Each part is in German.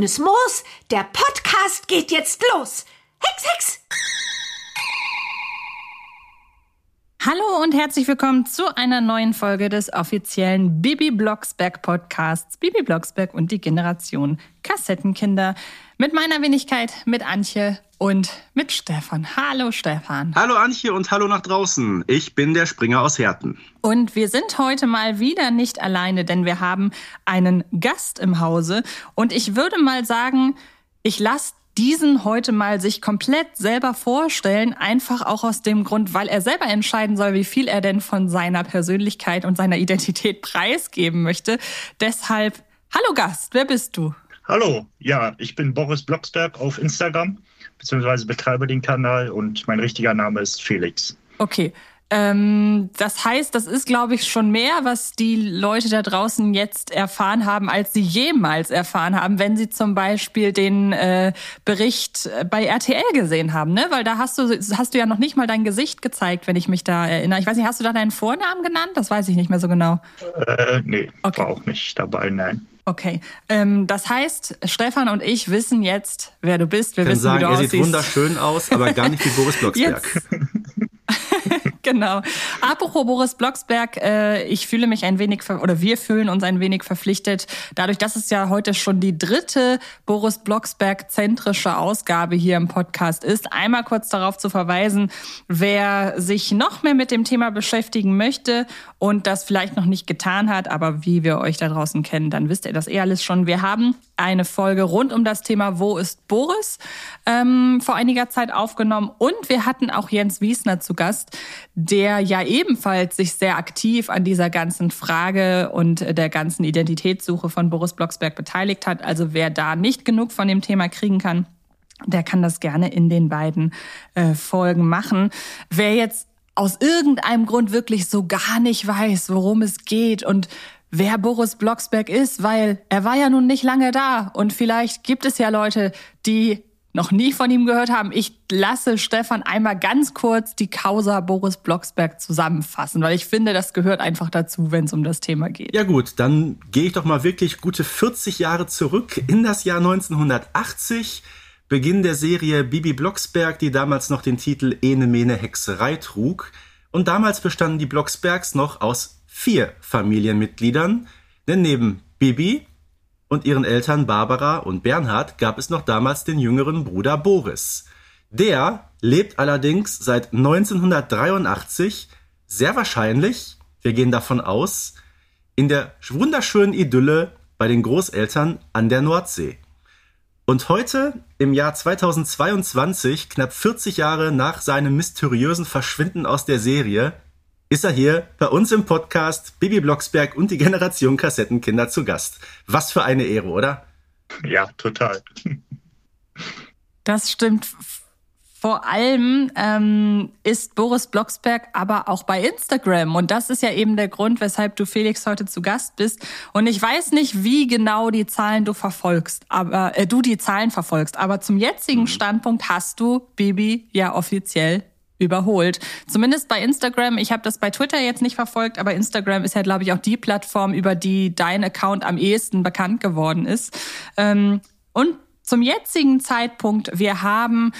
Grünes Moos, der Podcast geht jetzt los. Hex, Hex! Hallo und herzlich willkommen zu einer neuen Folge des offiziellen Bibi Blocksberg Podcasts Bibi Blocksberg und die Generation Kassettenkinder mit meiner Wenigkeit, mit Antje und mit Stefan. Hallo Stefan. Hallo Antje und hallo nach draußen. Ich bin der Springer aus Herten. Und wir sind heute mal wieder nicht alleine, denn wir haben einen Gast im Hause und ich würde mal sagen, ich lasse diesen heute mal sich komplett selber vorstellen, einfach auch aus dem Grund, weil er selber entscheiden soll, wie viel er denn von seiner Persönlichkeit und seiner Identität preisgeben möchte. Deshalb, hallo Gast, wer bist du? Hallo, ja, ich bin Boris Blocksberg auf Instagram, beziehungsweise betreibe den Kanal und mein richtiger Name ist Felix. Okay, ähm, das heißt, das ist, glaube ich, schon mehr, was die Leute da draußen jetzt erfahren haben, als sie jemals erfahren haben, wenn sie zum Beispiel den äh, Bericht bei RTL gesehen haben, ne? Weil da hast du, hast du ja noch nicht mal dein Gesicht gezeigt, wenn ich mich da erinnere. Ich weiß nicht, hast du da deinen Vornamen genannt? Das weiß ich nicht mehr so genau. Äh, nee, okay. war auch nicht dabei, nein. Okay, ähm, das heißt, Stefan und ich wissen jetzt, wer du bist. Wir kann wissen, sagen, wie du er aussiehst. sieht wunderschön aus, aber gar nicht wie Boris Blocksberg. genau. Apropos Boris Blocksberg, äh, ich fühle mich ein wenig, oder wir fühlen uns ein wenig verpflichtet, dadurch, dass es ja heute schon die dritte Boris Blocksberg-zentrische Ausgabe hier im Podcast ist, einmal kurz darauf zu verweisen, wer sich noch mehr mit dem Thema beschäftigen möchte und das vielleicht noch nicht getan hat, aber wie wir euch da draußen kennen, dann wisst ihr das eh alles schon. Wir haben eine Folge rund um das Thema Wo ist Boris ähm, vor einiger Zeit aufgenommen und wir hatten auch Jens Wiesner zu Gast, der ja ebenfalls sich sehr aktiv an dieser ganzen Frage und der ganzen Identitätssuche von Boris Blocksberg beteiligt hat. Also wer da nicht genug von dem Thema kriegen kann, der kann das gerne in den beiden äh, Folgen machen. Wer jetzt aus irgendeinem Grund wirklich so gar nicht weiß, worum es geht und wer Boris Blocksberg ist, weil er war ja nun nicht lange da und vielleicht gibt es ja Leute, die noch nie von ihm gehört haben. Ich lasse Stefan einmal ganz kurz die Causa Boris Blocksberg zusammenfassen, weil ich finde, das gehört einfach dazu, wenn es um das Thema geht. Ja gut, dann gehe ich doch mal wirklich gute 40 Jahre zurück in das Jahr 1980. Beginn der Serie Bibi Blocksberg, die damals noch den Titel Ene Mene Hexerei trug. Und damals bestanden die Blocksbergs noch aus vier Familienmitgliedern, denn neben Bibi und ihren Eltern Barbara und Bernhard gab es noch damals den jüngeren Bruder Boris. Der lebt allerdings seit 1983 sehr wahrscheinlich, wir gehen davon aus, in der wunderschönen Idylle bei den Großeltern an der Nordsee. Und heute, im Jahr 2022, knapp 40 Jahre nach seinem mysteriösen Verschwinden aus der Serie, ist er hier bei uns im Podcast Bibi Blocksberg und die Generation Kassettenkinder zu Gast. Was für eine Ehre, oder? Ja, total. Das stimmt vor allem ähm, ist Boris Blocksberg aber auch bei Instagram. Und das ist ja eben der Grund, weshalb du Felix heute zu Gast bist. Und ich weiß nicht, wie genau die Zahlen du verfolgst, aber äh, du die Zahlen verfolgst. Aber zum jetzigen mhm. Standpunkt hast du Bibi ja offiziell überholt. Zumindest bei Instagram. Ich habe das bei Twitter jetzt nicht verfolgt, aber Instagram ist ja, glaube ich, auch die Plattform, über die dein Account am ehesten bekannt geworden ist. Ähm, und zum jetzigen Zeitpunkt, wir haben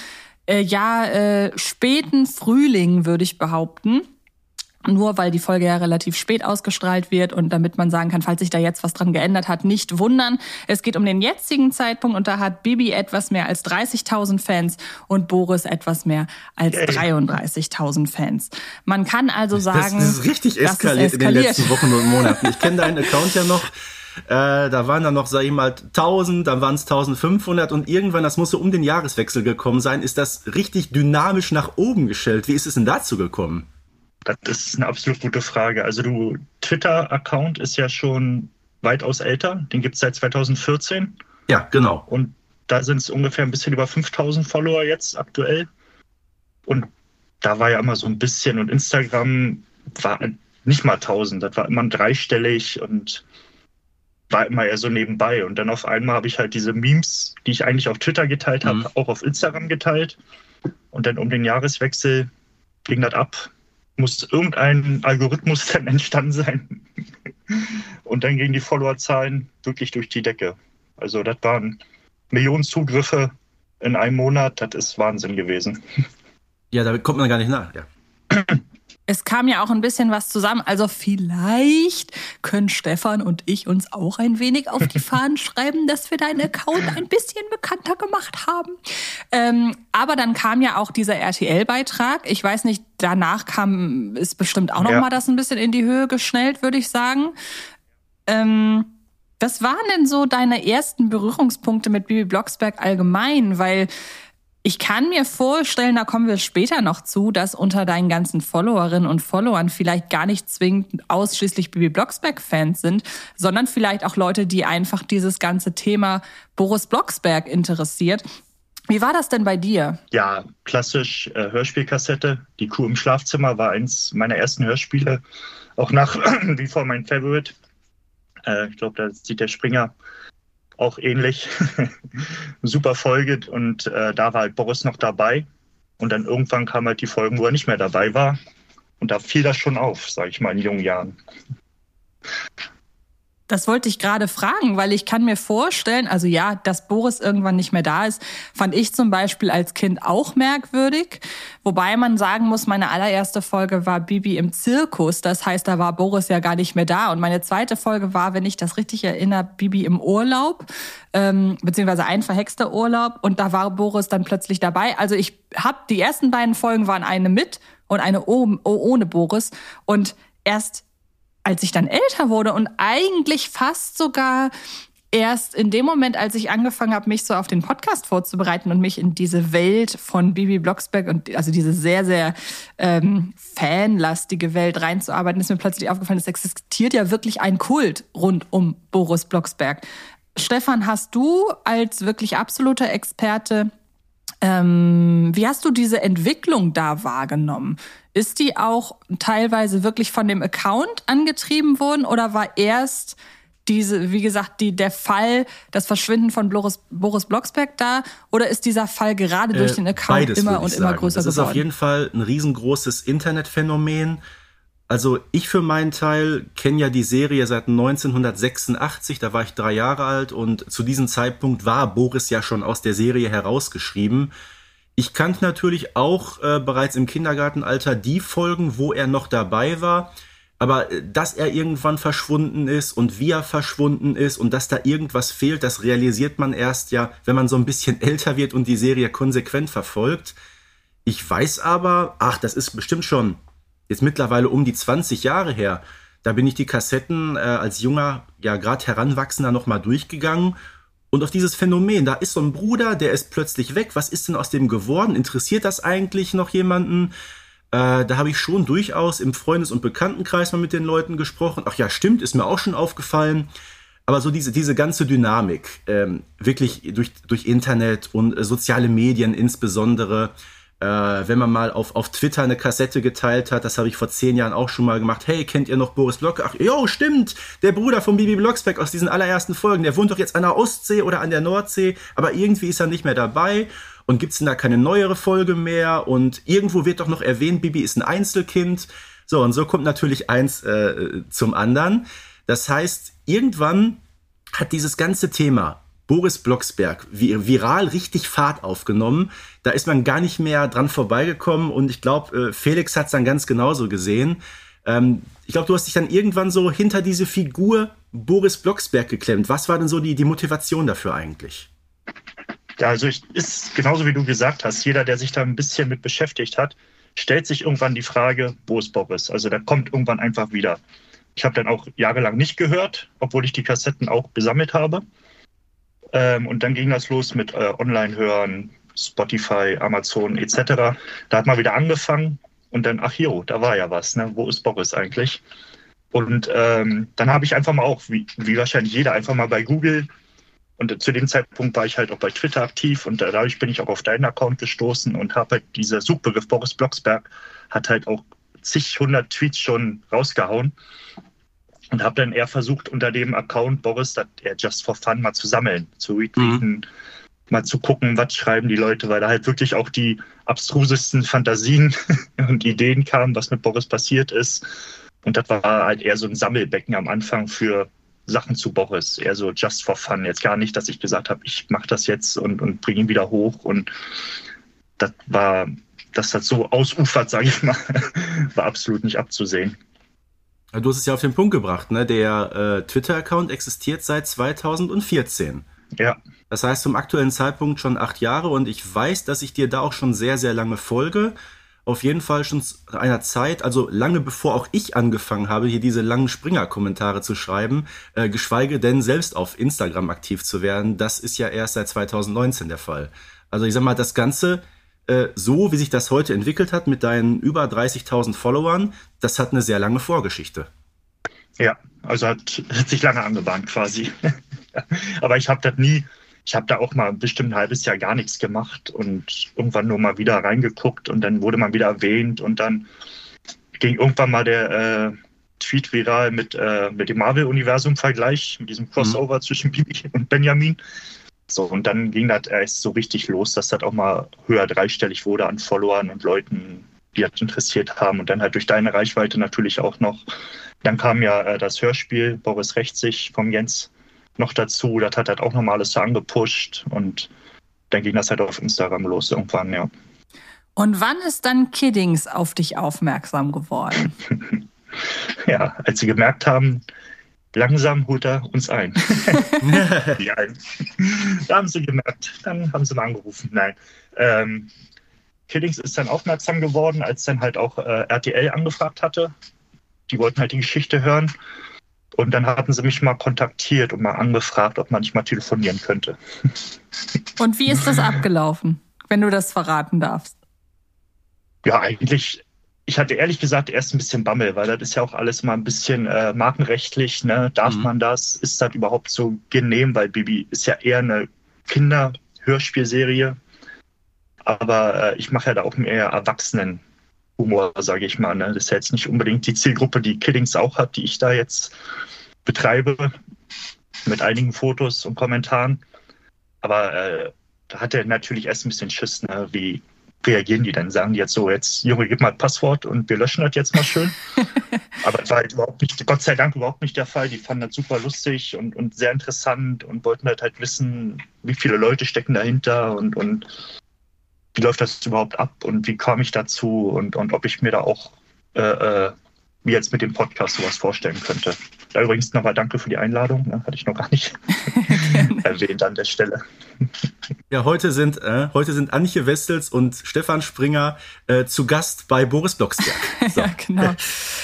äh, ja äh, späten Frühling, würde ich behaupten. Nur weil die Folge ja relativ spät ausgestrahlt wird und damit man sagen kann, falls sich da jetzt was dran geändert hat, nicht wundern. Es geht um den jetzigen Zeitpunkt und da hat Bibi etwas mehr als 30.000 Fans und Boris etwas mehr als 33.000 Fans. Man kann also sagen, das ist richtig eskaliert, eskaliert. in den letzten Wochen und Monaten. Ich kenne deinen Account ja noch. Äh, da waren dann noch, sag ich mal, 1000, dann waren es 1500 und irgendwann, das muss so um den Jahreswechsel gekommen sein, ist das richtig dynamisch nach oben gestellt. Wie ist es denn dazu gekommen? Das ist eine absolut gute Frage. Also du, Twitter-Account ist ja schon weitaus älter. Den gibt es seit 2014. Ja, genau. Und da sind es ungefähr ein bisschen über 5000 Follower jetzt aktuell. Und da war ja immer so ein bisschen und Instagram war nicht mal 1000, das war immer dreistellig und war immer eher so nebenbei. Und dann auf einmal habe ich halt diese Memes, die ich eigentlich auf Twitter geteilt habe, mhm. auch auf Instagram geteilt. Und dann um den Jahreswechsel ging das ab. Muss irgendein Algorithmus dann entstanden sein. Und dann gingen die Followerzahlen wirklich durch die Decke. Also das waren Millionen Zugriffe in einem Monat. Das ist Wahnsinn gewesen. Ja, da kommt man gar nicht nach. Ja. Es kam ja auch ein bisschen was zusammen. Also vielleicht können Stefan und ich uns auch ein wenig auf die Fahnen schreiben, dass wir deinen Account ein bisschen bekannter gemacht haben. Ähm, aber dann kam ja auch dieser RTL-Beitrag. Ich weiß nicht, danach kam, ist bestimmt auch noch ja. mal das ein bisschen in die Höhe geschnellt, würde ich sagen. Ähm, was waren denn so deine ersten Berührungspunkte mit Bibi Blocksberg allgemein? Weil ich kann mir vorstellen, da kommen wir später noch zu, dass unter deinen ganzen Followerinnen und Followern vielleicht gar nicht zwingend ausschließlich Bibi Blocksberg-Fans sind, sondern vielleicht auch Leute, die einfach dieses ganze Thema Boris Blocksberg interessiert. Wie war das denn bei dir? Ja, klassisch äh, Hörspielkassette. Die Kuh im Schlafzimmer war eins meiner ersten Hörspiele. Auch nach wie vor mein Favorite. Äh, ich glaube, da sieht der Springer auch ähnlich. Super Folge und äh, da war halt Boris noch dabei. Und dann irgendwann kamen halt die Folgen, wo er nicht mehr dabei war. Und da fiel das schon auf, sage ich mal, in jungen Jahren. Das wollte ich gerade fragen, weil ich kann mir vorstellen, also ja, dass Boris irgendwann nicht mehr da ist, fand ich zum Beispiel als Kind auch merkwürdig. Wobei man sagen muss, meine allererste Folge war Bibi im Zirkus. Das heißt, da war Boris ja gar nicht mehr da. Und meine zweite Folge war, wenn ich das richtig erinnere, Bibi im Urlaub, ähm, beziehungsweise ein verhexter Urlaub. Und da war Boris dann plötzlich dabei. Also ich habe die ersten beiden Folgen waren eine mit und eine ohne Boris. Und erst als ich dann älter wurde und eigentlich fast sogar erst in dem Moment, als ich angefangen habe, mich so auf den Podcast vorzubereiten und mich in diese Welt von Bibi Blocksberg und also diese sehr, sehr ähm, fanlastige Welt reinzuarbeiten, ist mir plötzlich aufgefallen, es existiert ja wirklich ein Kult rund um Boris Blocksberg. Stefan, hast du als wirklich absoluter Experte ähm, wie hast du diese Entwicklung da wahrgenommen? Ist die auch teilweise wirklich von dem Account angetrieben worden oder war erst diese, wie gesagt, die, der Fall, das Verschwinden von Boris, Boris Blocksberg da? Oder ist dieser Fall gerade durch äh, den Account beides, immer und sagen. immer größer geworden? Das ist auf jeden Fall ein riesengroßes Internetphänomen. Also ich für meinen Teil kenne ja die Serie seit 1986, da war ich drei Jahre alt und zu diesem Zeitpunkt war Boris ja schon aus der Serie herausgeschrieben. Ich kannte natürlich auch äh, bereits im Kindergartenalter die Folgen, wo er noch dabei war. Aber äh, dass er irgendwann verschwunden ist und wie er verschwunden ist und dass da irgendwas fehlt, das realisiert man erst ja, wenn man so ein bisschen älter wird und die Serie konsequent verfolgt. Ich weiß aber, ach, das ist bestimmt schon jetzt mittlerweile um die 20 Jahre her. Da bin ich die Kassetten äh, als junger, ja gerade Heranwachsender nochmal durchgegangen. Und auf dieses Phänomen, da ist so ein Bruder, der ist plötzlich weg. Was ist denn aus dem geworden? Interessiert das eigentlich noch jemanden? Äh, da habe ich schon durchaus im Freundes- und Bekanntenkreis mal mit den Leuten gesprochen. Ach ja, stimmt, ist mir auch schon aufgefallen. Aber so diese, diese ganze Dynamik, ähm, wirklich durch, durch Internet und äh, soziale Medien insbesondere, äh, wenn man mal auf, auf Twitter eine Kassette geteilt hat, das habe ich vor zehn Jahren auch schon mal gemacht. Hey, kennt ihr noch Boris Block? Ach, jo, stimmt, der Bruder von Bibi Blocksberg aus diesen allerersten Folgen, der wohnt doch jetzt an der Ostsee oder an der Nordsee, aber irgendwie ist er nicht mehr dabei. Und gibt es denn da keine neuere Folge mehr? Und irgendwo wird doch noch erwähnt, Bibi ist ein Einzelkind. So, und so kommt natürlich eins äh, zum anderen. Das heißt, irgendwann hat dieses ganze Thema Boris Blocksberg viral richtig Fahrt aufgenommen. Da ist man gar nicht mehr dran vorbeigekommen und ich glaube, äh, Felix hat es dann ganz genauso gesehen. Ähm, ich glaube, du hast dich dann irgendwann so hinter diese Figur Boris Blocksberg geklemmt. Was war denn so die, die Motivation dafür eigentlich? Ja, also ich, ist genauso wie du gesagt hast, jeder, der sich da ein bisschen mit beschäftigt hat, stellt sich irgendwann die Frage, wo ist Boris? Also der kommt irgendwann einfach wieder. Ich habe dann auch jahrelang nicht gehört, obwohl ich die Kassetten auch besammelt habe. Ähm, und dann ging das los mit äh, Online-Hören, Spotify, Amazon etc. Da hat man wieder angefangen und dann, ach jo, da war ja was, ne? Wo ist Boris eigentlich? Und ähm, dann habe ich einfach mal auch, wie, wie, wahrscheinlich jeder, einfach mal bei Google und zu dem Zeitpunkt war ich halt auch bei Twitter aktiv und dadurch bin ich auch auf deinen Account gestoßen und habe halt dieser Suchbegriff Boris Blocksberg hat halt auch zig hundert Tweets schon rausgehauen und habe dann eher versucht, unter dem Account Boris, das er Just for Fun mal zu sammeln, zu retweeten, mhm. mal zu gucken, was schreiben die Leute, weil da halt wirklich auch die abstrusesten Fantasien und Ideen kamen, was mit Boris passiert ist. Und das war halt eher so ein Sammelbecken am Anfang für Sachen zu Boris, eher so just for fun. Jetzt gar nicht, dass ich gesagt habe, ich mache das jetzt und, und bringe ihn wieder hoch. Und das war, dass das so ausufert, sage ich mal, war absolut nicht abzusehen. Du hast es ja auf den Punkt gebracht, ne? Der äh, Twitter-Account existiert seit 2014. Ja. Das heißt zum aktuellen Zeitpunkt schon acht Jahre und ich weiß, dass ich dir da auch schon sehr, sehr lange folge. Auf jeden Fall schon zu einer Zeit, also lange bevor auch ich angefangen habe, hier diese langen Springer-Kommentare zu schreiben, äh, geschweige denn selbst auf Instagram aktiv zu werden. Das ist ja erst seit 2019 der Fall. Also ich sag mal, das Ganze äh, so, wie sich das heute entwickelt hat mit deinen über 30.000 Followern, das hat eine sehr lange Vorgeschichte. Ja, also hat, hat sich lange angebahnt quasi. Aber ich habe das nie, ich habe da auch mal bestimmt ein halbes Jahr gar nichts gemacht und irgendwann nur mal wieder reingeguckt und dann wurde man wieder erwähnt und dann ging irgendwann mal der äh, Tweet viral mit, äh, mit dem Marvel-Universum-Vergleich, mit diesem Crossover mhm. zwischen Bibi und Benjamin. So, und dann ging das erst so richtig los, dass das auch mal höher dreistellig wurde an Followern und Leuten, die das interessiert haben. Und dann halt durch deine Reichweite natürlich auch noch. Dann kam ja äh, das Hörspiel Boris Rechtsig vom Jens noch dazu. Das hat halt auch nochmal alles so angepusht. Und dann ging das halt auf Instagram los irgendwann, ja. Und wann ist dann Kiddings auf dich aufmerksam geworden? ja, als sie gemerkt haben, langsam holt er uns ein. ja, da haben sie gemerkt, dann haben sie mal angerufen. Nein. Ähm, Killings ist dann aufmerksam geworden, als dann halt auch äh, RTL angefragt hatte. Die wollten halt die Geschichte hören. Und dann hatten sie mich mal kontaktiert und mal angefragt, ob man nicht mal telefonieren könnte. Und wie ist das abgelaufen, wenn du das verraten darfst? Ja, eigentlich ich hatte ehrlich gesagt erst ein bisschen Bammel, weil das ist ja auch alles mal ein bisschen äh, markenrechtlich. Ne? Darf mhm. man das? Ist das überhaupt so genehm? Weil Bibi ist ja eher eine Kinder-Hörspielserie. Aber äh, ich mache ja da auch mehr Erwachsenen-Humor, sage ich mal. Ne? Das ist ja jetzt nicht unbedingt die Zielgruppe, die Killings auch hat, die ich da jetzt betreibe. Mit einigen Fotos und Kommentaren. Aber äh, da hat er natürlich erst ein bisschen Schiss, ne? wie reagieren die dann? Sagen die jetzt so, jetzt, Junge, gib mal ein Passwort und wir löschen das jetzt mal schön. Aber das war halt überhaupt nicht, Gott sei Dank überhaupt nicht der Fall. Die fanden das super lustig und, und sehr interessant und wollten halt halt wissen, wie viele Leute stecken dahinter und, und wie läuft das überhaupt ab und wie kam ich dazu und, und ob ich mir da auch äh, äh mir jetzt mit dem Podcast sowas vorstellen könnte. Da übrigens nochmal danke für die Einladung, ne? hatte ich noch gar nicht erwähnt an der Stelle. Ja, heute sind, äh, heute sind Antje Westels und Stefan Springer äh, zu Gast bei Boris Blocksberg. So. ja, genau.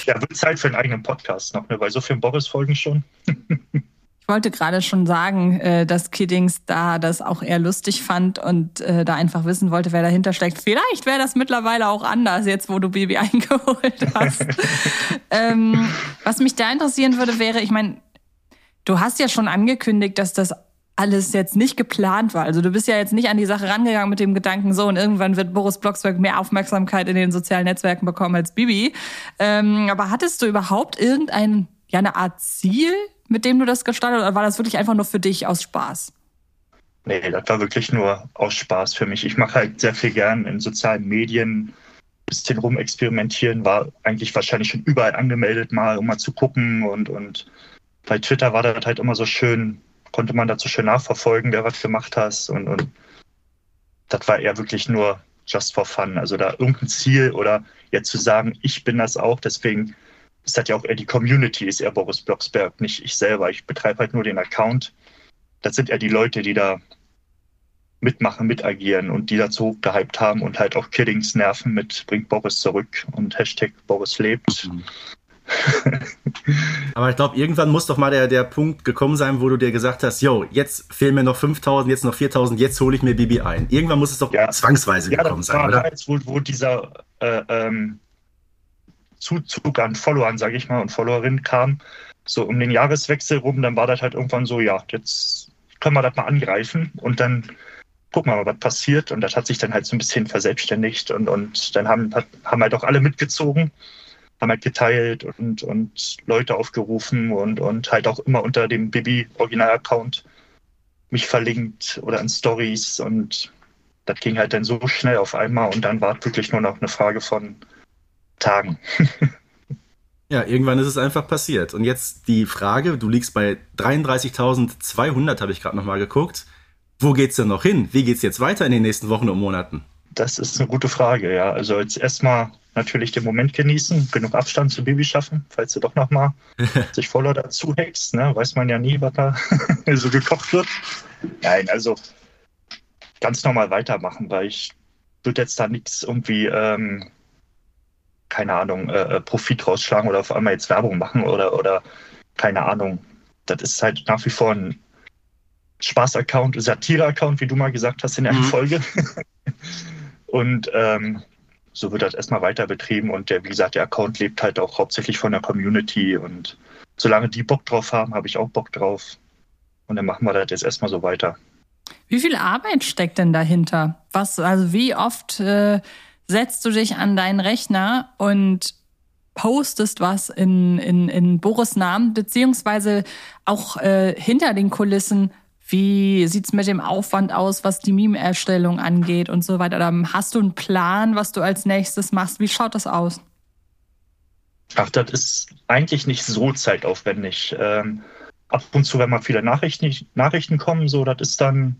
Ja, wird Zeit für einen eigenen Podcast noch, ne? bei so vielen Boris-Folgen schon. Ich wollte gerade schon sagen, äh, dass Kiddings da das auch eher lustig fand und äh, da einfach wissen wollte, wer dahinter steckt. Vielleicht wäre das mittlerweile auch anders, jetzt wo du Baby eingeholt hast. ähm, was mich da interessieren würde, wäre, ich meine, du hast ja schon angekündigt, dass das alles jetzt nicht geplant war. Also du bist ja jetzt nicht an die Sache rangegangen mit dem Gedanken, so und irgendwann wird Boris Blocksberg mehr Aufmerksamkeit in den sozialen Netzwerken bekommen als Bibi. Ähm, aber hattest du überhaupt irgendein, ja, eine Art Ziel, mit dem du das gestartet oder war das wirklich einfach nur für dich aus Spaß? Nee, das war wirklich nur aus Spaß für mich. Ich mache halt sehr viel gern in sozialen Medien, ein bisschen rumexperimentieren, war eigentlich wahrscheinlich schon überall angemeldet mal, um mal zu gucken und, und bei Twitter war das halt immer so schön, konnte man dazu schön nachverfolgen, wer was gemacht hat und, und das war eher wirklich nur just for fun. Also da irgendein Ziel oder jetzt zu sagen, ich bin das auch, deswegen ist das ja auch eher die Community, ist eher Boris Blocksberg, nicht ich selber. Ich betreibe halt nur den Account. Das sind eher die Leute, die da mitmachen, mitagieren und die dazu gehypt haben und halt auch Kiddings nerven mit bringt Boris zurück und Hashtag Boris lebt. Mhm. Aber ich glaube, irgendwann muss doch mal der, der Punkt gekommen sein, wo du dir gesagt hast, yo, jetzt fehlen mir noch 5000, jetzt noch 4000, jetzt hole ich mir Bibi ein. Irgendwann muss es doch ja. zwangsweise ja, gekommen sein, oder? Jetzt, wo, wo dieser äh, ähm, Zuzug an Followern, sage ich mal, und Followerinnen kam, so um den Jahreswechsel rum, dann war das halt irgendwann so, ja, jetzt können wir das mal angreifen und dann gucken wir mal, was passiert. Und das hat sich dann halt so ein bisschen verselbstständigt und, und dann haben, haben halt auch alle mitgezogen, haben halt geteilt und, und Leute aufgerufen und, und halt auch immer unter dem Bibi-Original-Account mich verlinkt oder in Stories und das ging halt dann so schnell auf einmal und dann war es wirklich nur noch eine Frage von Tagen. Ja, irgendwann ist es einfach passiert. Und jetzt die Frage, du liegst bei 33.200, habe ich gerade nochmal geguckt. Wo geht's denn noch hin? Wie geht's jetzt weiter in den nächsten Wochen und Monaten? Das ist eine gute Frage, ja. Also jetzt erstmal natürlich den Moment genießen, genug Abstand zu Baby schaffen, falls du doch nochmal sich voller dazu hackst, ne? weiß man ja nie, was da so gekocht wird. Nein, also ganz normal weitermachen, weil ich würde jetzt da nichts irgendwie, ähm, keine Ahnung, äh, äh, Profit rausschlagen oder auf einmal jetzt Werbung machen oder, oder keine Ahnung. Das ist halt nach wie vor ein Spaß-Account, Satire-Account, wie du mal gesagt hast in der mhm. Folge. und ähm, so wird das erstmal weiter betrieben und der, wie gesagt, der Account lebt halt auch hauptsächlich von der Community und solange die Bock drauf haben, habe ich auch Bock drauf. Und dann machen wir das jetzt erstmal so weiter. Wie viel Arbeit steckt denn dahinter? Was, also wie oft äh, setzt du dich an deinen Rechner und postest was in, in, in Boris Namen, beziehungsweise auch äh, hinter den Kulissen, wie sieht's mit dem Aufwand aus, was die Meme-Erstellung angeht und so weiter? Oder hast du einen Plan, was du als nächstes machst? Wie schaut das aus? Ach, das ist eigentlich nicht so zeitaufwendig. Ähm, ab und zu, wenn mal viele Nachrichten, Nachrichten kommen, so, das ist dann,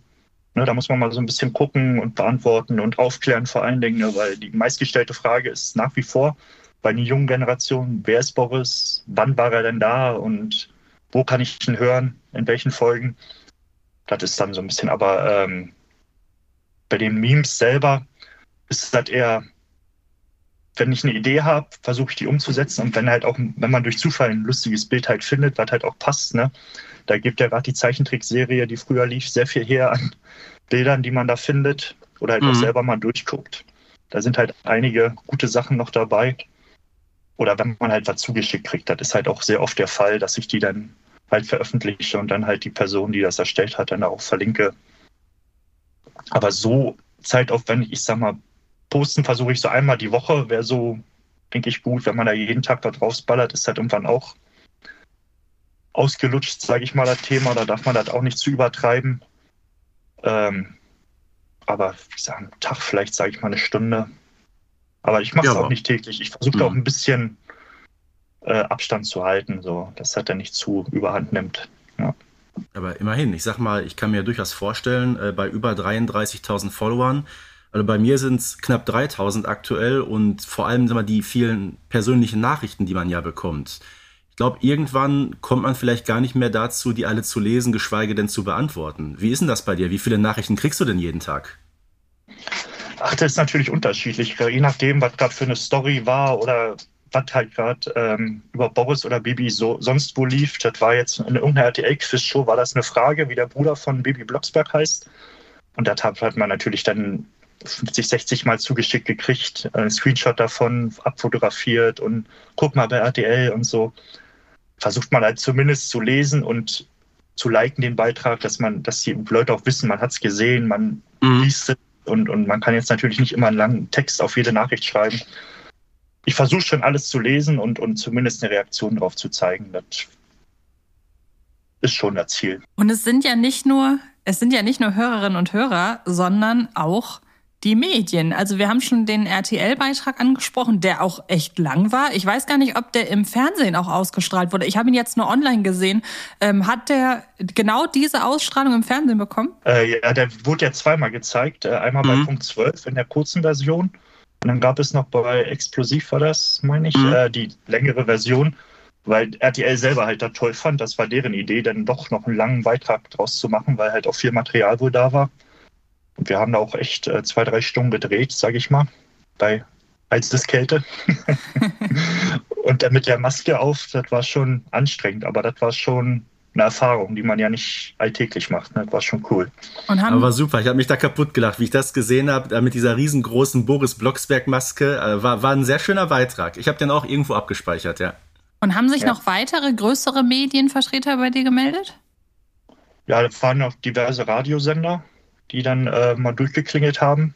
ne, da muss man mal so ein bisschen gucken und beantworten und aufklären vor allen Dingen, ne, weil die meistgestellte Frage ist nach wie vor bei den jungen Generationen, wer ist Boris, wann war er denn da? Und wo kann ich ihn hören, in welchen Folgen. Das ist dann so ein bisschen, aber ähm, bei den Memes selber ist es halt eher, wenn ich eine Idee habe, versuche ich die umzusetzen und wenn halt auch, wenn man durch Zufall ein lustiges Bild halt findet, was halt auch passt, ne, da gibt ja gerade die Zeichentrickserie, die früher lief, sehr viel her an Bildern, die man da findet oder halt mhm. auch selber mal durchguckt. Da sind halt einige gute Sachen noch dabei. Oder wenn man halt was zugeschickt kriegt, das ist halt auch sehr oft der Fall, dass ich die dann halt veröffentliche und dann halt die Person, die das erstellt hat, dann auch verlinke. Aber so zeitaufwendig, ich sag mal, posten versuche ich so einmal die Woche, wäre so, denke ich, gut. Wenn man da jeden Tag da drauf ballert, ist halt irgendwann auch ausgelutscht, sage ich mal, das Thema. Da darf man das auch nicht zu übertreiben. Ähm, aber wie gesagt, am Tag vielleicht, sage ich mal, eine Stunde. Aber ich mache es ja, auch nicht täglich. Ich versuche auch mhm. ein bisschen äh, Abstand zu halten, so dass das dann nicht zu überhand nimmt. Ja. Aber immerhin, ich sag mal, ich kann mir durchaus vorstellen, äh, bei über 33.000 Followern, also bei mir sind es knapp 3.000 aktuell und vor allem mal, die vielen persönlichen Nachrichten, die man ja bekommt. Glaube, irgendwann kommt man vielleicht gar nicht mehr dazu, die alle zu lesen, geschweige denn zu beantworten. Wie ist denn das bei dir? Wie viele Nachrichten kriegst du denn jeden Tag? Ach, das ist natürlich unterschiedlich, je nachdem, was gerade für eine Story war oder was halt gerade ähm, über Boris oder Bibi so sonst wo lief. Das war jetzt in irgendeiner RTL-Quiz-Show, war das eine Frage, wie der Bruder von Bibi Blocksberg heißt. Und das hat man natürlich dann 50, 60 Mal zugeschickt gekriegt, ein Screenshot davon abfotografiert und guck mal bei RTL und so. Versucht man halt zumindest zu lesen und zu liken den Beitrag, dass man, dass die Leute auch wissen, man hat es gesehen, man mhm. liest es und, und man kann jetzt natürlich nicht immer einen langen Text auf jede Nachricht schreiben ich versuche schon alles zu lesen und, und zumindest eine Reaktion darauf zu zeigen. Das ist schon das Ziel. Und es sind ja nicht nur, es sind ja nicht nur Hörerinnen und Hörer, sondern auch die Medien. Also wir haben schon den RTL-Beitrag angesprochen, der auch echt lang war. Ich weiß gar nicht, ob der im Fernsehen auch ausgestrahlt wurde. Ich habe ihn jetzt nur online gesehen. Ähm, hat der genau diese Ausstrahlung im Fernsehen bekommen? Äh, ja, der wurde ja zweimal gezeigt. Äh, einmal mhm. bei Punkt 12 in der kurzen Version und dann gab es noch bei Explosiv, war das, meine ich, mhm. äh, die längere Version, weil RTL selber halt das toll fand. Das war deren Idee, dann doch noch einen langen Beitrag draus zu machen, weil halt auch viel Material wohl da war. Und wir haben da auch echt äh, zwei, drei Stunden gedreht, sage ich mal, bei Eiseskälte. und dann mit der Maske auf, das war schon anstrengend, aber das war schon eine Erfahrung, die man ja nicht alltäglich macht. Ne? War schon cool. Und haben Aber super, ich habe mich da kaputt gelacht, wie ich das gesehen habe, mit dieser riesengroßen Boris Blocksberg-Maske. Äh, war, war ein sehr schöner Beitrag. Ich habe den auch irgendwo abgespeichert, ja. Und haben sich ja. noch weitere größere Medienvertreter bei dir gemeldet? Ja, da waren noch diverse Radiosender, die dann äh, mal durchgeklingelt haben.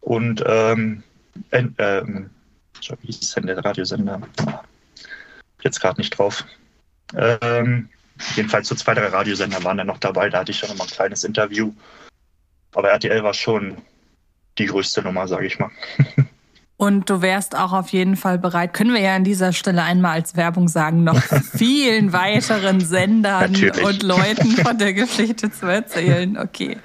Und ähm, äh, ähm, wie hieß denn der Radiosender? Jetzt gerade nicht drauf. Ähm, jedenfalls so zwei, drei Radiosender waren dann noch dabei. Da hatte ich schon noch mal ein kleines Interview. Aber RTL war schon die größte Nummer, sage ich mal. Und du wärst auch auf jeden Fall bereit, können wir ja an dieser Stelle einmal als Werbung sagen, noch vielen weiteren Sendern Natürlich. und Leuten von der Geschichte zu erzählen. Okay.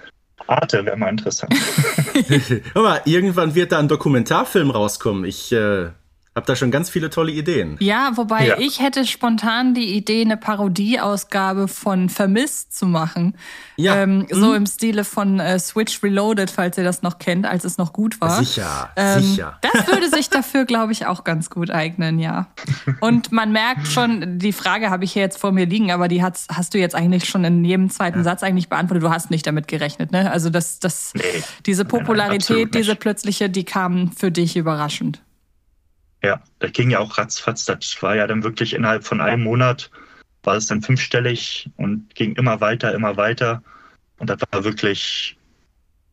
Arte wäre mal interessant. Hör mal, irgendwann wird da ein Dokumentarfilm rauskommen. Ich äh, hab da schon ganz viele tolle Ideen. Ja, wobei ja. ich hätte spontan die Idee, eine Parodieausgabe von Vermisst zu machen. Ja. Ähm, mhm. So im Stile von äh, Switch Reloaded, falls ihr das noch kennt, als es noch gut war. Sicher, ähm, sicher. Das würde sich dafür, glaube ich, auch ganz gut eignen, ja. Und man merkt schon, die Frage habe ich hier jetzt vor mir liegen, aber die hast, hast du jetzt eigentlich schon in jedem zweiten ja. Satz eigentlich beantwortet. Du hast nicht damit gerechnet, ne? Also das, das, nee. diese Popularität, nein, nein, diese plötzliche, die kam für dich überraschend. Ja, das ging ja auch ratzfatz. Das war ja dann wirklich innerhalb von einem Monat war es dann fünfstellig und ging immer weiter, immer weiter. Und das war wirklich,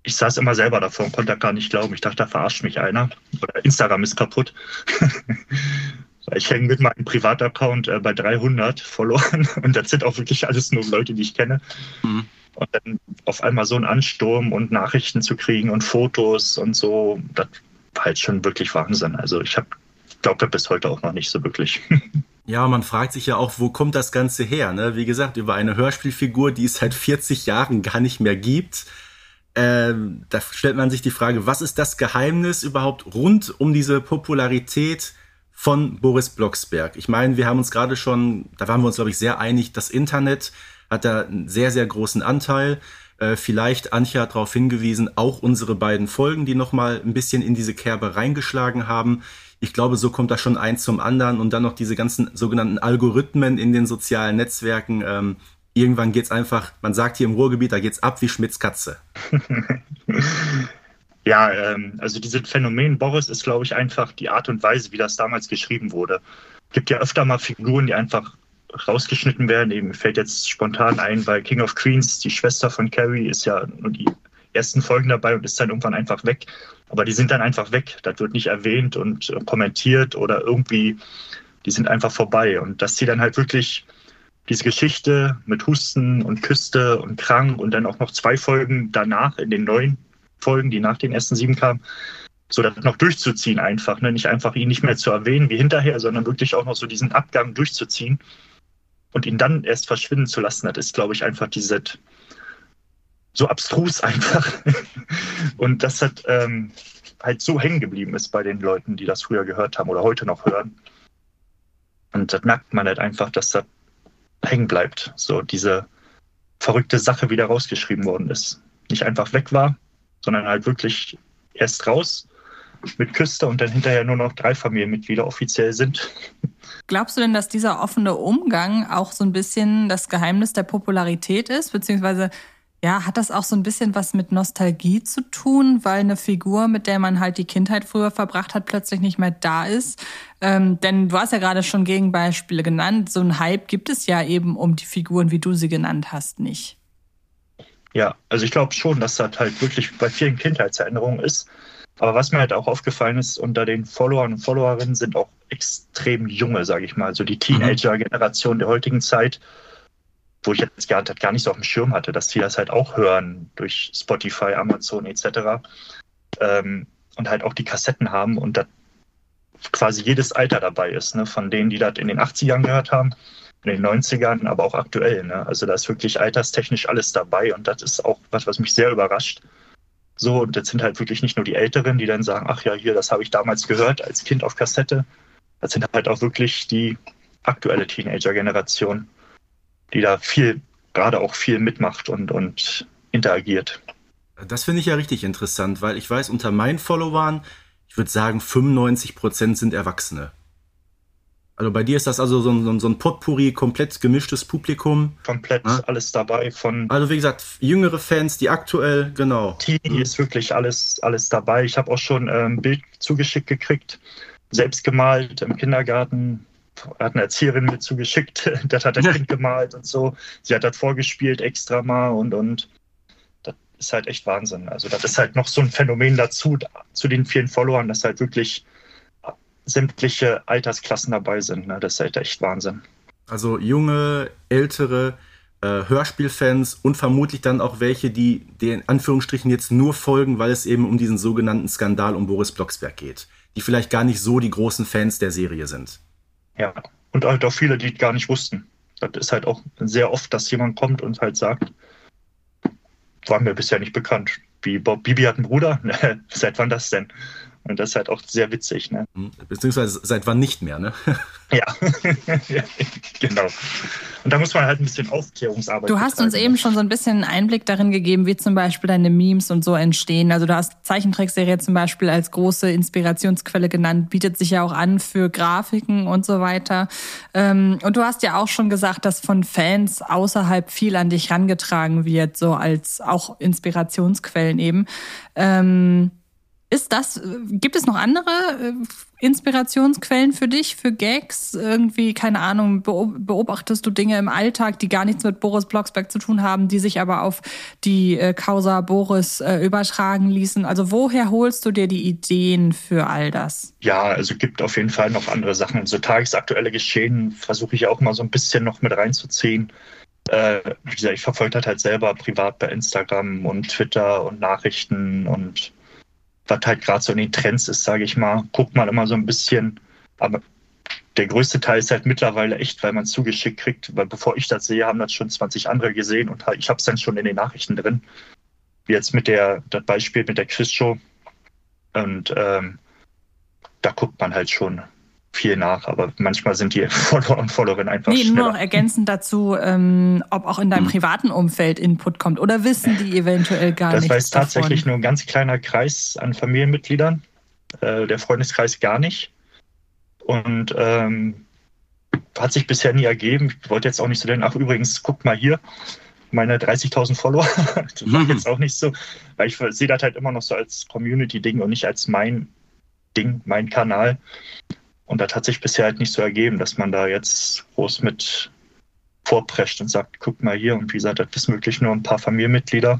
ich saß immer selber davor und konnte da gar nicht glauben. Ich dachte, da verarscht mich einer. Oder Instagram ist kaputt. ich hänge mit meinem Privataccount äh, bei 300 verloren und das sind auch wirklich alles nur Leute, die ich kenne. Mhm. Und dann auf einmal so einen Ansturm und Nachrichten zu kriegen und Fotos und so, das war halt schon wirklich Wahnsinn. Also ich habe glaube bis heute auch noch nicht so wirklich. Ja, man fragt sich ja auch, wo kommt das Ganze her? Ne? Wie gesagt, über eine Hörspielfigur, die es seit 40 Jahren gar nicht mehr gibt. Ähm, da stellt man sich die Frage, was ist das Geheimnis überhaupt rund um diese Popularität von Boris Blocksberg? Ich meine, wir haben uns gerade schon, da waren wir uns, glaube ich, sehr einig, das Internet hat da einen sehr, sehr großen Anteil. Äh, vielleicht, Antje hat darauf hingewiesen, auch unsere beiden Folgen, die nochmal ein bisschen in diese Kerbe reingeschlagen haben ich glaube, so kommt das schon eins zum anderen und dann noch diese ganzen sogenannten Algorithmen in den sozialen Netzwerken. Ähm, irgendwann geht's einfach, man sagt hier im Ruhrgebiet, da geht's ab wie Schmitz Katze. ja, ähm, also dieses Phänomen Boris ist, glaube ich, einfach die Art und Weise, wie das damals geschrieben wurde. Es gibt ja öfter mal Figuren, die einfach rausgeschnitten werden. Eben fällt jetzt spontan ein, weil King of Queens, die Schwester von Carrie, ist ja nur die ersten Folgen dabei und ist dann irgendwann einfach weg. Aber die sind dann einfach weg. Das wird nicht erwähnt und äh, kommentiert oder irgendwie, die sind einfach vorbei. Und dass sie dann halt wirklich diese Geschichte mit Husten und Küste und krank und dann auch noch zwei Folgen danach in den neuen Folgen, die nach den ersten sieben kamen, so das noch durchzuziehen einfach, ne? nicht einfach ihn nicht mehr zu erwähnen wie hinterher, sondern wirklich auch noch so diesen Abgang durchzuziehen und ihn dann erst verschwinden zu lassen, das ist, glaube ich, einfach diese so abstrus einfach. Und das hat ähm, halt so hängen geblieben ist bei den Leuten, die das früher gehört haben oder heute noch hören. Und das merkt man halt einfach, dass das hängen bleibt. So diese verrückte Sache wieder rausgeschrieben worden ist. Nicht einfach weg war, sondern halt wirklich erst raus mit Küste und dann hinterher nur noch drei Familienmitglieder offiziell sind. Glaubst du denn, dass dieser offene Umgang auch so ein bisschen das Geheimnis der Popularität ist? Beziehungsweise ja, hat das auch so ein bisschen was mit Nostalgie zu tun, weil eine Figur, mit der man halt die Kindheit früher verbracht hat, plötzlich nicht mehr da ist? Ähm, denn du hast ja gerade schon Gegenbeispiele genannt. So ein Hype gibt es ja eben um die Figuren, wie du sie genannt hast, nicht. Ja, also ich glaube schon, dass das halt wirklich bei vielen Kindheitserinnerungen ist. Aber was mir halt auch aufgefallen ist, unter den Followern und Followerinnen sind auch extrem junge, sage ich mal. Also die mhm. Teenager-Generation der heutigen Zeit wo ich jetzt gar, gar nicht so auf dem Schirm hatte, dass die das halt auch hören durch Spotify, Amazon etc. Ähm, und halt auch die Kassetten haben und da quasi jedes Alter dabei ist, ne? von denen, die das in den 80ern gehört haben, in den 90ern, aber auch aktuell. Ne? Also da ist wirklich alterstechnisch alles dabei und das ist auch was, was mich sehr überrascht. So, und jetzt sind halt wirklich nicht nur die Älteren, die dann sagen, ach ja, hier, das habe ich damals gehört als Kind auf Kassette. Das sind halt auch wirklich die aktuelle Teenager-Generation die da viel, gerade auch viel mitmacht und, und interagiert. Das finde ich ja richtig interessant, weil ich weiß, unter meinen Followern, ich würde sagen, 95 Prozent sind Erwachsene. Also bei dir ist das also so ein, so ein Potpourri, komplett gemischtes Publikum. Komplett ja? alles dabei von. Also wie gesagt, jüngere Fans, die aktuell, genau. Teenie ist wirklich alles, alles dabei. Ich habe auch schon ein Bild zugeschickt gekriegt, selbst gemalt im Kindergarten hat eine Erzieherin mit zugeschickt, das hat das Kind gemalt und so. Sie hat das vorgespielt extra mal und, und das ist halt echt Wahnsinn. Also das ist halt noch so ein Phänomen dazu, zu den vielen Followern, dass halt wirklich sämtliche Altersklassen dabei sind. Ne? Das ist halt echt Wahnsinn. Also junge, ältere äh, Hörspielfans und vermutlich dann auch welche, die den Anführungsstrichen jetzt nur folgen, weil es eben um diesen sogenannten Skandal um Boris Blocksberg geht die vielleicht gar nicht so die großen Fans der Serie sind. Ja, und halt auch viele, die gar nicht wussten. Das ist halt auch sehr oft, dass jemand kommt und halt sagt, war mir bisher nicht bekannt. Wie Bob Bibi hat einen Bruder? Seit wann das denn? Und das ist halt auch sehr witzig, ne? Hm, beziehungsweise seit wann nicht mehr, ne? ja, genau. Und da muss man halt ein bisschen Aufklärungsarbeit Du hast uns eben schon so ein bisschen einen Einblick darin gegeben, wie zum Beispiel deine Memes und so entstehen. Also du hast Zeichentrickserie zum Beispiel als große Inspirationsquelle genannt, bietet sich ja auch an für Grafiken und so weiter. Ähm, und du hast ja auch schon gesagt, dass von Fans außerhalb viel an dich rangetragen wird, so als auch Inspirationsquellen eben. Ist das, gibt es noch andere äh, Inspirationsquellen für dich, für Gags? Irgendwie, keine Ahnung, beobachtest du Dinge im Alltag, die gar nichts mit Boris Blocksberg zu tun haben, die sich aber auf die äh, Causa Boris äh, übertragen ließen? Also woher holst du dir die Ideen für all das? Ja, also gibt auf jeden Fall noch andere Sachen. So tagesaktuelle Geschehen versuche ich auch mal so ein bisschen noch mit reinzuziehen. Äh, wie gesagt, ich verfolge das halt selber privat bei Instagram und Twitter und Nachrichten und was halt gerade so in den Trends ist, sage ich mal, guckt man immer so ein bisschen. Aber der größte Teil ist halt mittlerweile echt, weil man es zugeschickt kriegt. Weil bevor ich das sehe, haben das schon 20 andere gesehen und ich habe es dann schon in den Nachrichten drin. Wie jetzt mit der, das Beispiel mit der Quizshow. Und ähm, da guckt man halt schon viel nach, aber manchmal sind die Follower und Followerinnen einfach nee, schneller. nur noch ergänzend dazu, ähm, ob auch in deinem hm. privaten Umfeld Input kommt oder wissen die eventuell gar nicht. Das weiß tatsächlich nur ein ganz kleiner Kreis an Familienmitgliedern, äh, der Freundeskreis gar nicht. Und ähm, hat sich bisher nie ergeben. Ich wollte jetzt auch nicht so denken, ach übrigens, guck mal hier, meine 30.000 Follower. das war jetzt auch nicht so, weil ich sehe das halt immer noch so als Community-Ding und nicht als mein Ding, mein Kanal. Und das hat sich bisher halt nicht so ergeben, dass man da jetzt groß mit vorprescht und sagt, guck mal hier. Und wie gesagt, das wissen wirklich nur ein paar Familienmitglieder.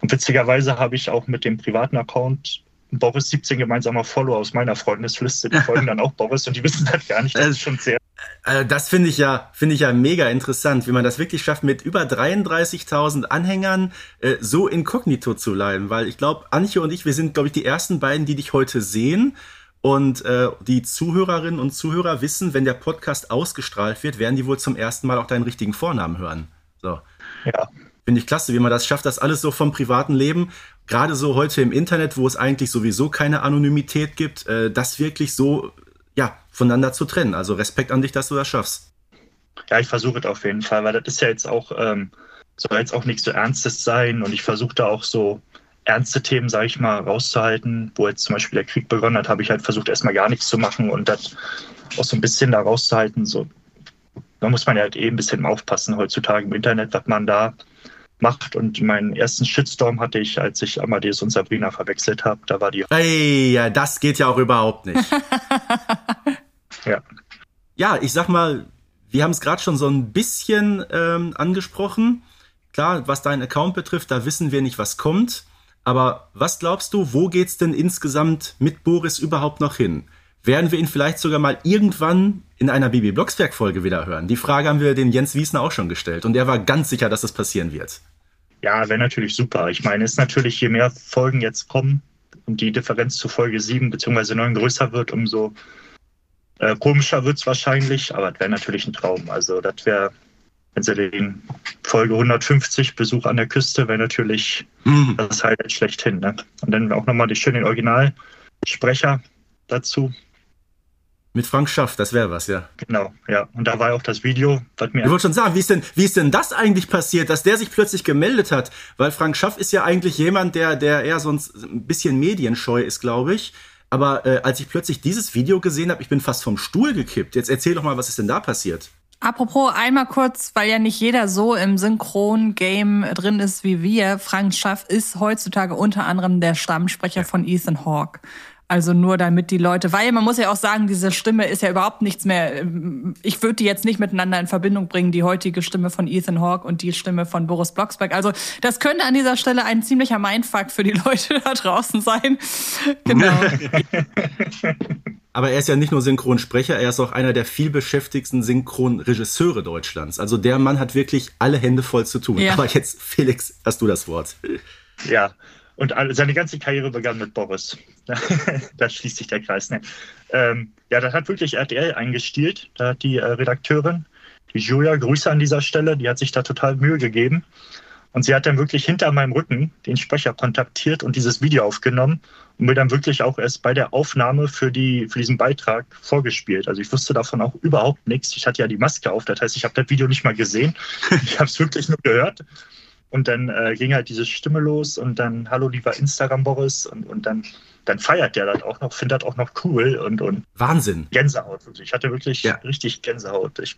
Und witzigerweise habe ich auch mit dem privaten Account Boris 17 gemeinsamer Follower aus meiner Freundesliste. Die folgen dann auch Boris und die wissen das gar nicht. Das ist schon sehr. Äh, das finde ich ja, finde ich ja mega interessant, wie man das wirklich schafft, mit über 33.000 Anhängern äh, so inkognito zu bleiben. Weil ich glaube, Antje und ich, wir sind, glaube ich, die ersten beiden, die dich heute sehen. Und äh, die Zuhörerinnen und Zuhörer wissen, wenn der Podcast ausgestrahlt wird, werden die wohl zum ersten Mal auch deinen richtigen Vornamen hören. So. Ja. Finde ich klasse, wie man das schafft, das alles so vom privaten Leben, gerade so heute im Internet, wo es eigentlich sowieso keine Anonymität gibt, äh, das wirklich so ja, voneinander zu trennen. Also Respekt an dich, dass du das schaffst. Ja, ich versuche es auf jeden Fall, weil das ist ja jetzt auch, ähm, soll jetzt auch nichts so Ernstes sein und ich versuche da auch so ernste Themen, sage ich mal, rauszuhalten. Wo jetzt zum Beispiel der Krieg begonnen hat, habe ich halt versucht, erstmal gar nichts zu machen und das auch so ein bisschen da rauszuhalten. So, da muss man ja halt eben ein bisschen aufpassen heutzutage im Internet, was man da macht. Und meinen ersten Shitstorm hatte ich, als ich Amadeus und Sabrina verwechselt habe. Da war die. Ey, ja, das geht ja auch überhaupt nicht. ja. Ja, ich sag mal, wir haben es gerade schon so ein bisschen ähm, angesprochen. Klar, was deinen Account betrifft, da wissen wir nicht, was kommt. Aber was glaubst du, wo geht's denn insgesamt mit Boris überhaupt noch hin? Werden wir ihn vielleicht sogar mal irgendwann in einer Bibi Blocksberg Folge wieder hören? Die Frage haben wir den Jens Wiesner auch schon gestellt und er war ganz sicher, dass das passieren wird. Ja, wäre natürlich super. Ich meine, es ist natürlich, je mehr Folgen jetzt kommen und die Differenz zu Folge 7 bzw. 9 größer wird, umso äh, komischer wird es wahrscheinlich, aber das wäre natürlich ein Traum. Also das wäre sie den Folge 150 Besuch an der Küste wäre natürlich mhm. das Highlight schlechthin. Ne? Und dann auch nochmal die schönen Originalsprecher dazu. Mit Frank Schaff, das wäre was, ja. Genau, ja. Und da war auch das Video, was mir. Ich wollte schon sagen, wie ist, denn, wie ist denn das eigentlich passiert, dass der sich plötzlich gemeldet hat? Weil Frank Schaff ist ja eigentlich jemand, der, der eher sonst ein bisschen medienscheu ist, glaube ich. Aber äh, als ich plötzlich dieses Video gesehen habe, ich bin fast vom Stuhl gekippt. Jetzt erzähl doch mal, was ist denn da passiert? Apropos einmal kurz, weil ja nicht jeder so im Synchron-Game drin ist wie wir. Frank Schaff ist heutzutage unter anderem der Stammsprecher von Ethan Hawke. Also nur damit die Leute, weil man muss ja auch sagen, diese Stimme ist ja überhaupt nichts mehr. Ich würde die jetzt nicht miteinander in Verbindung bringen, die heutige Stimme von Ethan Hawke und die Stimme von Boris Blocksberg. Also das könnte an dieser Stelle ein ziemlicher Mindfuck für die Leute da draußen sein. Genau. Aber er ist ja nicht nur Synchronsprecher, er ist auch einer der vielbeschäftigsten Synchronregisseure Deutschlands. Also der Mann hat wirklich alle Hände voll zu tun. Ja. Aber jetzt, Felix, hast du das Wort. Ja, Und seine ganze Karriere begann mit Boris. da schließt sich der Kreis. Ne? Ähm, ja, das hat wirklich RTL eingestielt. Da hat die äh, Redakteurin, die Julia, Grüße an dieser Stelle, die hat sich da total Mühe gegeben. Und sie hat dann wirklich hinter meinem Rücken den Sprecher kontaktiert und dieses Video aufgenommen und mir dann wirklich auch erst bei der Aufnahme für, die, für diesen Beitrag vorgespielt. Also ich wusste davon auch überhaupt nichts. Ich hatte ja die Maske auf, das heißt, ich habe das Video nicht mal gesehen. Ich habe es wirklich nur gehört. Und dann äh, ging halt diese Stimme los und dann, hallo lieber Instagram Boris und, und dann, dann feiert der das auch noch, findet das auch noch cool und, und Wahnsinn. Gänsehaut wirklich. Ich hatte wirklich ja. richtig Gänsehaut. Ich,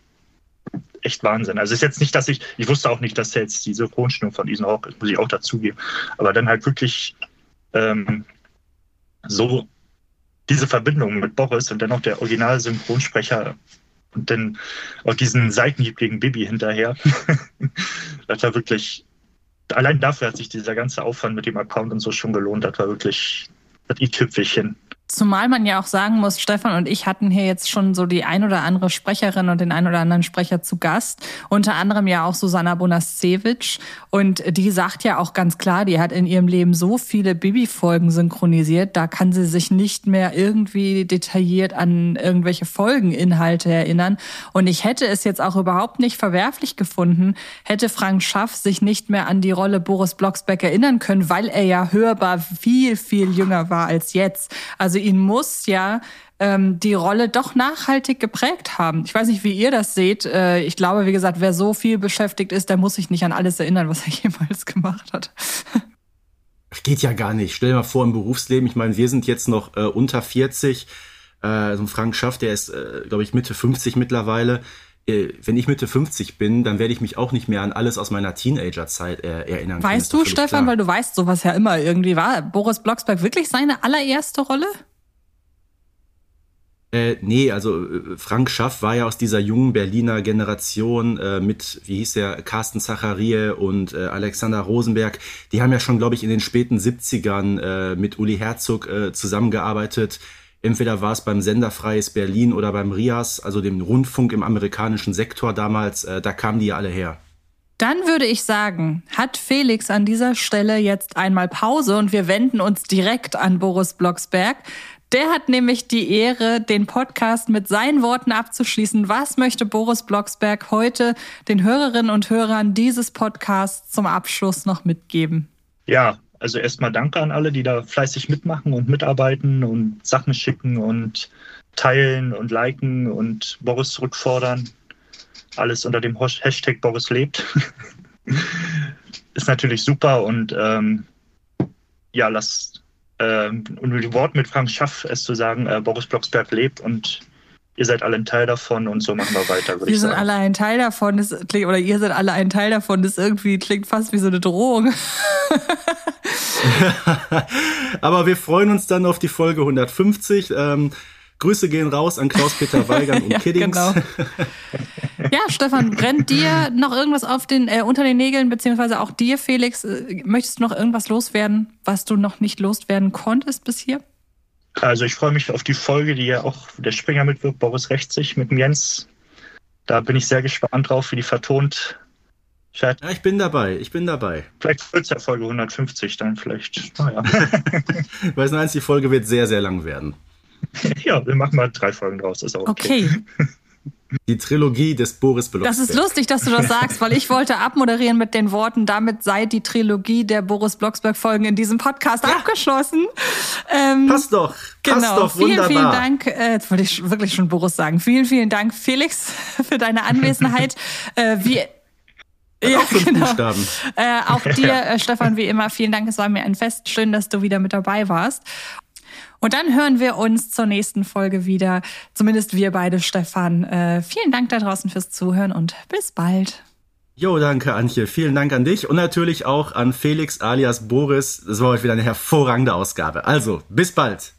echt Wahnsinn. Also es ist jetzt nicht, dass ich, ich wusste auch nicht, dass der jetzt die Synchronstimme von Ethan Hawke ist, muss ich auch dazugeben. Aber dann halt wirklich ähm, so diese Verbindung mit Boris und dann noch der Original-Synchronsprecher und dann auch diesen Seitenhieb Bibi hinterher. das war wirklich allein dafür hat sich dieser ganze Aufwand mit dem Account und so schon gelohnt. Das war wirklich das i-Tüpfelchen. Zumal man ja auch sagen muss, Stefan und ich hatten hier jetzt schon so die ein oder andere Sprecherin und den ein oder anderen Sprecher zu Gast. Unter anderem ja auch Susanna Bonascevic. Und die sagt ja auch ganz klar, die hat in ihrem Leben so viele Bibi-Folgen synchronisiert, da kann sie sich nicht mehr irgendwie detailliert an irgendwelche Folgeninhalte erinnern. Und ich hätte es jetzt auch überhaupt nicht verwerflich gefunden, hätte Frank Schaff sich nicht mehr an die Rolle Boris Blocksberg erinnern können, weil er ja hörbar viel, viel jünger war als jetzt. Also ihn muss ja ähm, die Rolle doch nachhaltig geprägt haben. Ich weiß nicht, wie ihr das seht. Äh, ich glaube, wie gesagt, wer so viel beschäftigt ist, der muss sich nicht an alles erinnern, was er jemals gemacht hat. Geht ja gar nicht. Stell dir mal vor, im Berufsleben, ich meine, wir sind jetzt noch äh, unter 40. Äh, so ein Frank Schaff, der ist, äh, glaube ich, Mitte 50 mittlerweile. Äh, wenn ich Mitte 50 bin, dann werde ich mich auch nicht mehr an alles aus meiner Teenagerzeit äh, erinnern. Weißt du, Stefan, klar. weil du weißt sowas ja immer irgendwie war, Boris Blocksberg wirklich seine allererste Rolle? Äh, nee, also äh, Frank Schaff war ja aus dieser jungen Berliner Generation äh, mit, wie hieß der, Carsten Zacharie und äh, Alexander Rosenberg. Die haben ja schon, glaube ich, in den späten 70ern äh, mit Uli Herzog äh, zusammengearbeitet. Entweder war es beim Sender Freies Berlin oder beim RIAS, also dem Rundfunk im amerikanischen Sektor damals. Äh, da kamen die ja alle her. Dann würde ich sagen, hat Felix an dieser Stelle jetzt einmal Pause und wir wenden uns direkt an Boris Blocksberg. Der hat nämlich die Ehre, den Podcast mit seinen Worten abzuschließen. Was möchte Boris Blocksberg heute den Hörerinnen und Hörern dieses Podcasts zum Abschluss noch mitgeben? Ja, also erstmal danke an alle, die da fleißig mitmachen und mitarbeiten und Sachen schicken und teilen und liken und Boris zurückfordern. Alles unter dem Hashtag Boris lebt. Ist natürlich super und ähm, ja, lasst äh, und mit dem Wort mit Frank Schaff es zu sagen, äh, Boris Blocksberg lebt und ihr seid alle ein Teil davon und so machen wir weiter. Wir sind alle ein Teil davon, das klingt, oder ihr seid alle ein Teil davon, das irgendwie klingt fast wie so eine Drohung. Aber wir freuen uns dann auf die Folge 150. Ähm, Grüße gehen raus an Klaus-Peter Weigern und ja, Kiddings. Genau. Ja, Stefan, brennt dir noch irgendwas auf den, äh, unter den Nägeln, beziehungsweise auch dir, Felix? Äh, möchtest du noch irgendwas loswerden, was du noch nicht loswerden konntest bis hier? Also ich freue mich auf die Folge, die ja auch der Springer mitwirkt, Boris Rechtsig mit Jens. Da bin ich sehr gespannt drauf, wie die vertont Ja, ich bin dabei, ich bin dabei. Vielleicht wird es ja Folge 150 dann vielleicht. Naja. Weiß du eins, die Folge wird sehr, sehr lang werden. ja, wir machen mal drei Folgen draus, ist auch okay. okay. Die Trilogie des Boris Blocksberg. Das ist lustig, dass du das sagst, weil ich wollte abmoderieren mit den Worten, damit sei die Trilogie der Boris Blocksberg-Folgen in diesem Podcast ja. abgeschlossen. Ähm, passt doch. Genau. Passt doch, wunderbar. Vielen, vielen Dank. Äh, jetzt wollte ich wirklich schon Boris sagen. Vielen, vielen Dank, Felix, für deine Anwesenheit. äh, wie ja, genau. Äh, auch dir, äh, Stefan, wie immer, vielen Dank. Es war mir ein Fest. Schön, dass du wieder mit dabei warst. Und dann hören wir uns zur nächsten Folge wieder. Zumindest wir beide, Stefan. Äh, vielen Dank da draußen fürs Zuhören und bis bald. Jo, danke, Antje. Vielen Dank an dich und natürlich auch an Felix alias Boris. Das war heute wieder eine hervorragende Ausgabe. Also, bis bald.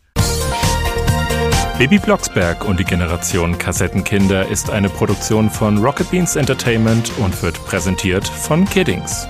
Baby Blocksberg und die Generation Kassettenkinder ist eine Produktion von Rocket Beans Entertainment und wird präsentiert von Kiddings.